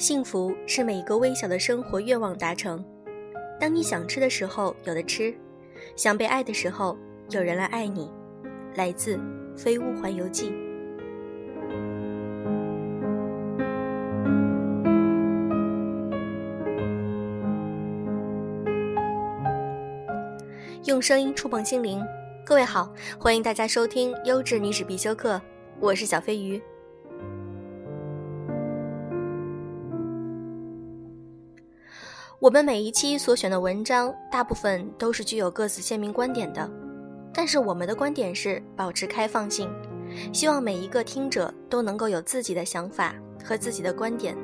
幸福是每一个微小的生活愿望达成。当你想吃的时候有的吃，想被爱的时候有人来爱你。来自《飞屋环游记》。用声音触碰心灵，各位好，欢迎大家收听优质女史必修课，我是小飞鱼。我们每一期所选的文章，大部分都是具有各自鲜明观点的，但是我们的观点是保持开放性，希望每一个听者都能够有自己的想法和自己的观点。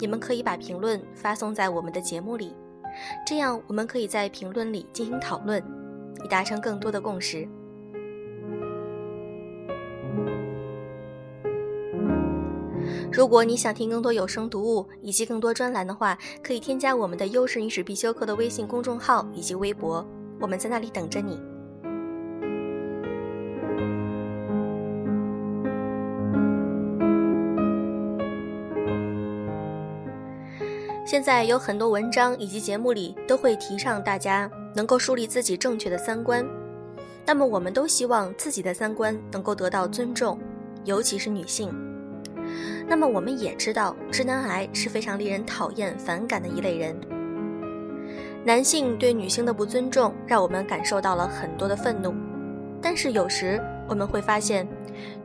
你们可以把评论发送在我们的节目里，这样我们可以在评论里进行讨论，以达成更多的共识。如果你想听更多有声读物以及更多专栏的话，可以添加我们的优势女史必修课的微信公众号以及微博，我们在那里等着你。现在有很多文章以及节目里都会提倡大家能够树立自己正确的三观，那么我们都希望自己的三观能够得到尊重，尤其是女性。那么我们也知道，直男癌是非常令人讨厌、反感的一类人。男性对女性的不尊重，让我们感受到了很多的愤怒。但是有时我们会发现，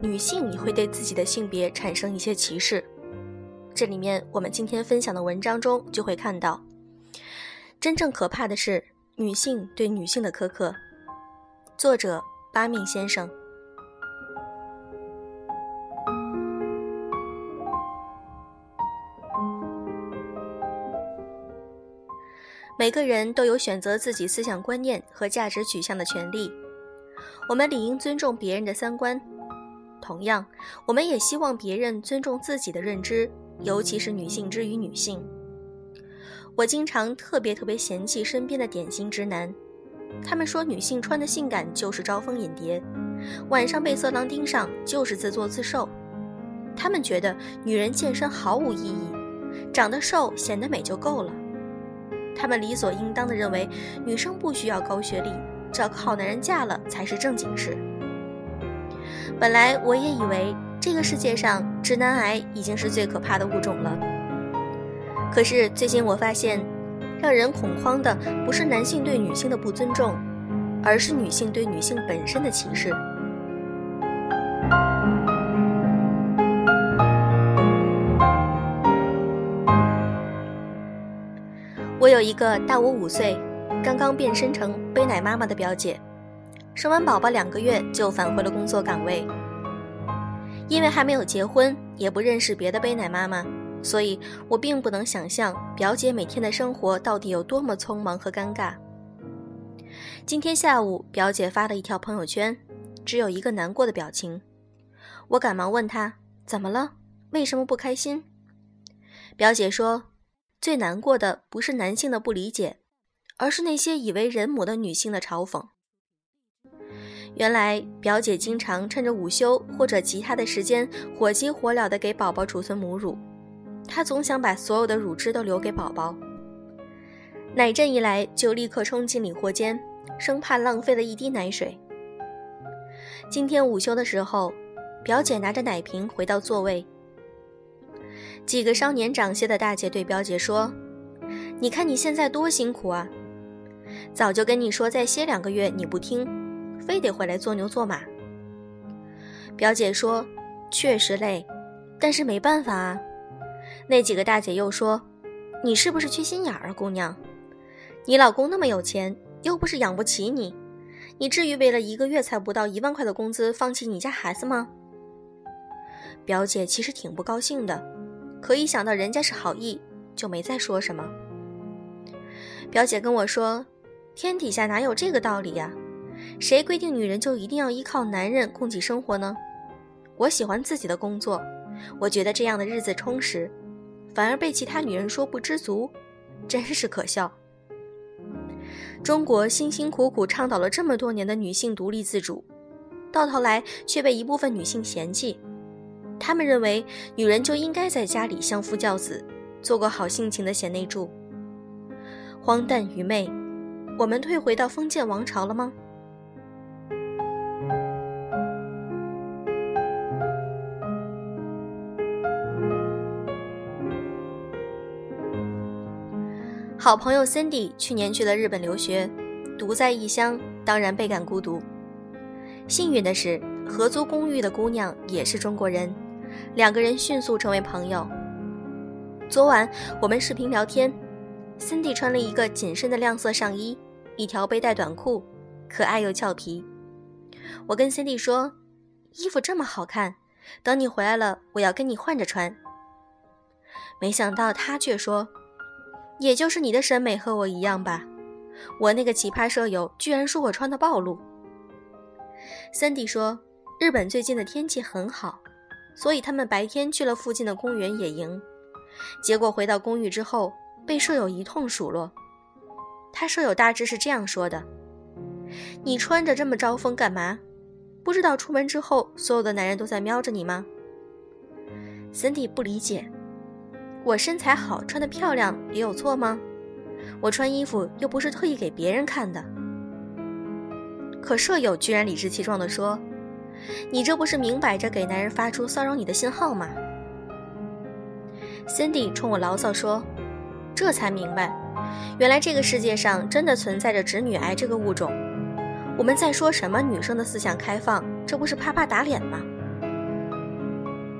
女性也会对自己的性别产生一些歧视。这里面我们今天分享的文章中就会看到，真正可怕的是女性对女性的苛刻。作者八命先生。每个人都有选择自己思想观念和价值取向的权利，我们理应尊重别人的三观。同样，我们也希望别人尊重自己的认知，尤其是女性之于女性。我经常特别特别嫌弃身边的典型直男，他们说女性穿的性感就是招蜂引蝶，晚上被色狼盯上就是自作自受。他们觉得女人健身毫无意义，长得瘦显得美就够了。他们理所应当地认为，女生不需要高学历，找个好男人嫁了才是正经事。本来我也以为这个世界上直男癌已经是最可怕的物种了。可是最近我发现，让人恐慌的不是男性对女性的不尊重，而是女性对女性本身的歧视。有一个大我五岁、刚刚变身成背奶妈妈的表姐，生完宝宝两个月就返回了工作岗位。因为还没有结婚，也不认识别的背奶妈妈，所以我并不能想象表姐每天的生活到底有多么匆忙和尴尬。今天下午，表姐发了一条朋友圈，只有一个难过的表情。我赶忙问她怎么了，为什么不开心？表姐说。最难过的不是男性的不理解，而是那些以为人母的女性的嘲讽。原来表姐经常趁着午休或者其他的时间，火急火燎地给宝宝储存母乳。她总想把所有的乳汁都留给宝宝。奶阵一来，就立刻冲进理货间，生怕浪费了一滴奶水。今天午休的时候，表姐拿着奶瓶回到座位。几个稍年长些的大姐对表姐说：“你看你现在多辛苦啊！早就跟你说再歇两个月，你不听，非得回来做牛做马。”表姐说：“确实累，但是没办法啊。”那几个大姐又说：“你是不是缺心眼儿啊，姑娘？你老公那么有钱，又不是养不起你，你至于为了一个月才不到一万块的工资放弃你家孩子吗？”表姐其实挺不高兴的。可一想到人家是好意，就没再说什么。表姐跟我说：“天底下哪有这个道理呀？谁规定女人就一定要依靠男人供给生活呢？我喜欢自己的工作，我觉得这样的日子充实，反而被其他女人说不知足，真是可笑。中国辛辛苦苦倡导了这么多年的女性独立自主，到头来却被一部分女性嫌弃。”他们认为，女人就应该在家里相夫教子，做个好性情的贤内助。荒诞愚昧，我们退回到封建王朝了吗？好朋友 Cindy 去年去了日本留学，独在异乡，当然倍感孤独。幸运的是，合租公寓的姑娘也是中国人，两个人迅速成为朋友。昨晚我们视频聊天，Cindy 穿了一个紧身的亮色上衣，一条背带短裤，可爱又俏皮。我跟 Cindy 说：“衣服这么好看，等你回来了，我要跟你换着穿。”没想到她却说。也就是你的审美和我一样吧，我那个奇葩舍友居然说我穿的暴露。Cindy 说，日本最近的天气很好，所以他们白天去了附近的公园野营，结果回到公寓之后被舍友一通数落。他舍友大致是这样说的：“你穿着这么招风干嘛？不知道出门之后所有的男人都在瞄着你吗？”？”Cindy 不理解。我身材好，穿得漂亮也有错吗？我穿衣服又不是特意给别人看的。可舍友居然理直气壮地说：“你这不是明摆着给男人发出骚扰你的信号吗？”Cindy 冲我牢骚说：“这才明白，原来这个世界上真的存在着直女癌这个物种。我们在说什么女生的思想开放，这不是啪啪打脸吗？”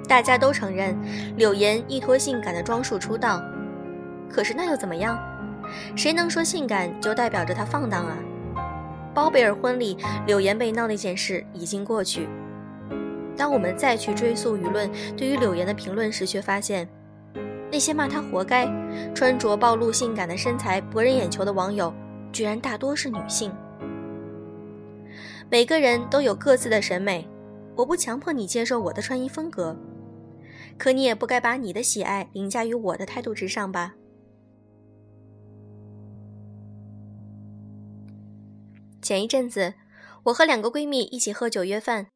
大家都承认，柳岩依托性感的装束出道，可是那又怎么样？谁能说性感就代表着她放荡啊？包贝尔婚礼，柳岩被闹那件事已经过去。当我们再去追溯舆论对于柳岩的评论时，却发现，那些骂她活该、穿着暴露性感的身材博人眼球的网友，居然大多是女性。每个人都有各自的审美，我不强迫你接受我的穿衣风格。可你也不该把你的喜爱凌驾于我的态度之上吧。前一阵子，我和两个闺蜜一起喝酒约饭，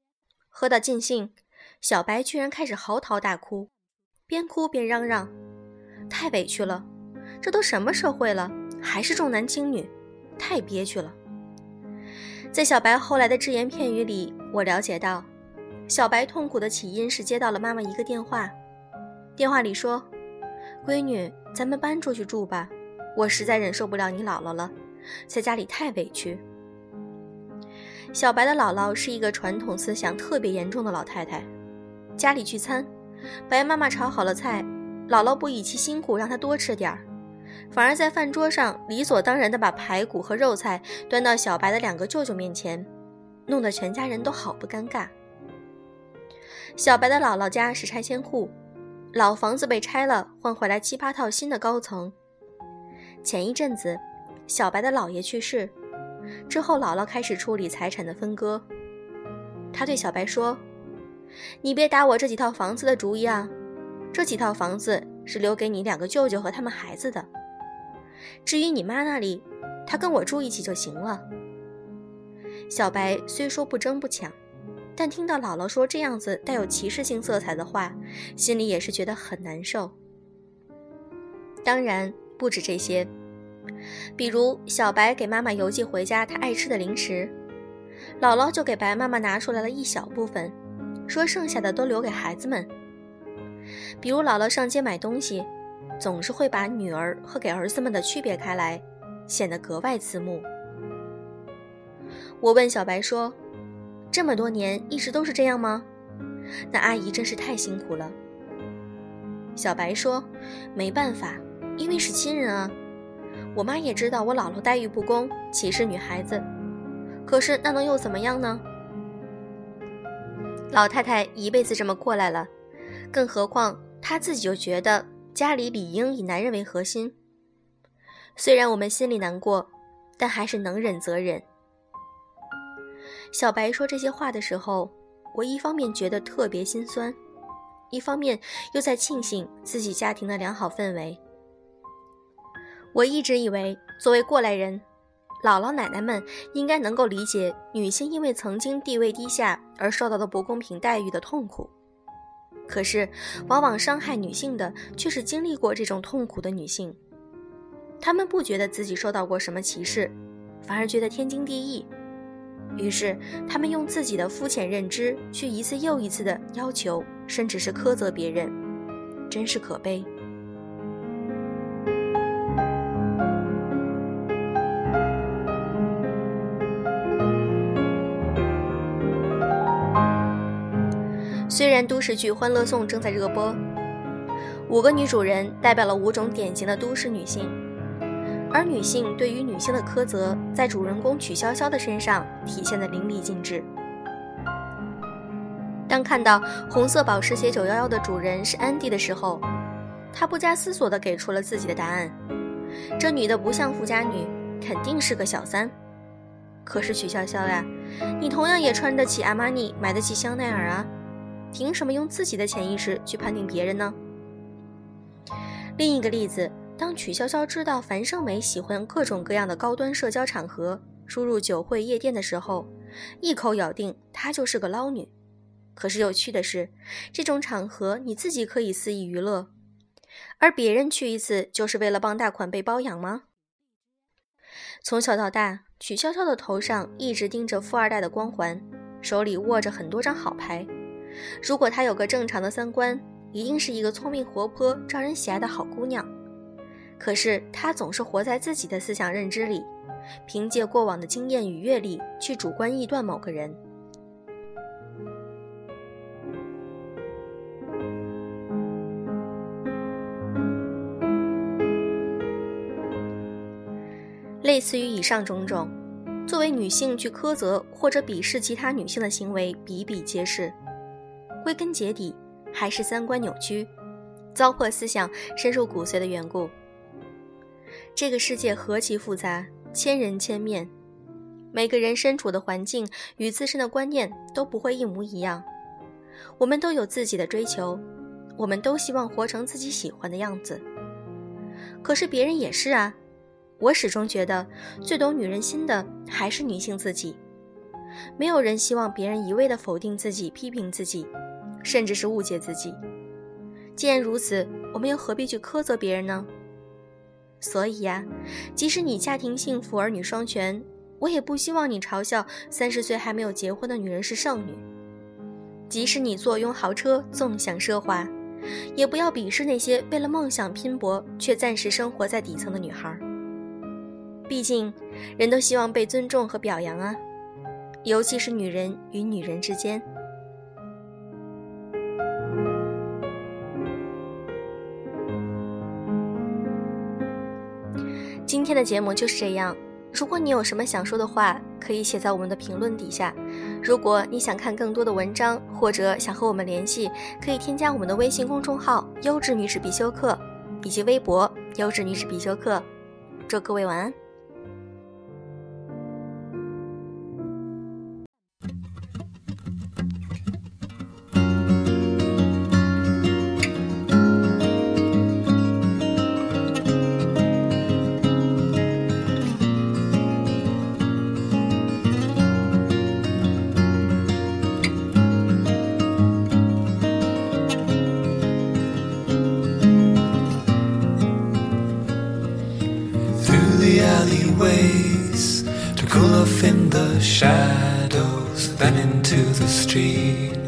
喝到尽兴，小白居然开始嚎啕大哭，边哭边嚷嚷：“太委屈了，这都什么社会了，还是重男轻女，太憋屈了。”在小白后来的只言片语里，我了解到。小白痛苦的起因是接到了妈妈一个电话，电话里说：“闺女，咱们搬出去住吧，我实在忍受不了你姥姥了，在家里太委屈。”小白的姥姥是一个传统思想特别严重的老太太，家里聚餐，白妈妈炒好了菜，姥姥不以其辛苦让她多吃点儿，反而在饭桌上理所当然地把排骨和肉菜端到小白的两个舅舅面前，弄得全家人都好不尴尬。小白的姥姥家是拆迁户，老房子被拆了，换回来七八套新的高层。前一阵子，小白的姥爷去世，之后姥姥开始处理财产的分割。她对小白说：“你别打我这几套房子的主意啊，这几套房子是留给你两个舅舅和他们孩子的。至于你妈那里，她跟我住一起就行了。”小白虽说不争不抢。但听到姥姥说这样子带有歧视性色彩的话，心里也是觉得很难受。当然不止这些，比如小白给妈妈邮寄回家她爱吃的零食，姥姥就给白妈妈拿出来了一小部分，说剩下的都留给孩子们。比如姥姥上街买东西，总是会把女儿和给儿子们的区别开来，显得格外刺目。我问小白说。这么多年一直都是这样吗？那阿姨真是太辛苦了。小白说：“没办法，因为是亲人啊。我妈也知道我姥姥待遇不公，歧视女孩子。可是那能又怎么样呢？老太太一辈子这么过来了，更何况她自己就觉得家里理应以男人为核心。虽然我们心里难过，但还是能忍则忍。”小白说这些话的时候，我一方面觉得特别心酸，一方面又在庆幸自己家庭的良好氛围。我一直以为，作为过来人，姥姥奶奶们应该能够理解女性因为曾经地位低下而受到的不公平待遇的痛苦。可是，往往伤害女性的却是经历过这种痛苦的女性。她们不觉得自己受到过什么歧视，反而觉得天经地义。于是，她们用自己的肤浅认知去一次又一次的要求，甚至是苛责别人，真是可悲。虽然都市剧《欢乐颂》正在热播，五个女主人代表了五种典型的都市女性，而女性对于女性的苛责，在主人公曲筱绡的身上体现的淋漓尽致。当看到红色保时捷911的主人是安迪的时候，他不加思索地给出了自己的答案：这女的不像富家女，肯定是个小三。可是曲筱绡呀，你同样也穿得起阿玛尼，买得起香奈儿啊。凭什么用自己的潜意识去判定别人呢？另一个例子，当曲筱绡知道樊胜美喜欢各种各样的高端社交场合，出入酒会夜店的时候，一口咬定她就是个捞女。可是有趣的是，这种场合你自己可以肆意娱乐，而别人去一次就是为了帮大款被包养吗？从小到大，曲筱绡的头上一直盯着富二代的光环，手里握着很多张好牌。如果她有个正常的三观，一定是一个聪明活泼、招人喜爱的好姑娘。可是她总是活在自己的思想认知里，凭借过往的经验与阅历去主观臆断某个人。类似于以上种种，作为女性去苛责或者鄙视其他女性的行为比比皆是。归根结底，还是三观扭曲、糟粕思想深入骨髓的缘故。这个世界何其复杂，千人千面，每个人身处的环境与自身的观念都不会一模一样。我们都有自己的追求，我们都希望活成自己喜欢的样子。可是别人也是啊。我始终觉得，最懂女人心的还是女性自己。没有人希望别人一味地否定自己、批评自己。甚至是误解自己。既然如此，我们又何必去苛责别人呢？所以呀，即使你家庭幸福、儿女双全，我也不希望你嘲笑三十岁还没有结婚的女人是剩女。即使你坐拥豪车、纵享奢华，也不要鄙视那些为了梦想拼搏却暂时生活在底层的女孩。毕竟，人都希望被尊重和表扬啊，尤其是女人与女人之间。今天的节目就是这样。如果你有什么想说的话，可以写在我们的评论底下。如果你想看更多的文章，或者想和我们联系，可以添加我们的微信公众号“优质女子必修课”以及微博“优质女子必修课”。祝各位晚安。Shadows, then into the street.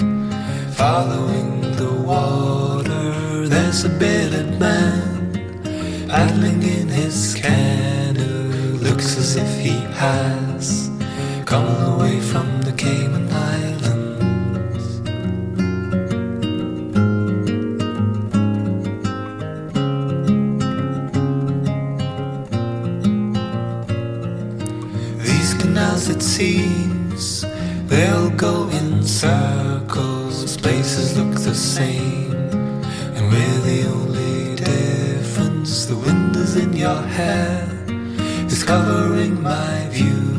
Following the water, there's a bearded man paddling in his canoe. Looks as if he has come Canals, it seems, they'll go in circles. Places look the same, and we're the only difference. The wind is in your hair, is covering my view.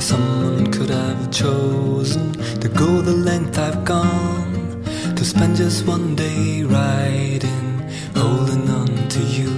Someone could have chosen to go the length I've gone, to spend just one day riding, holding on to you.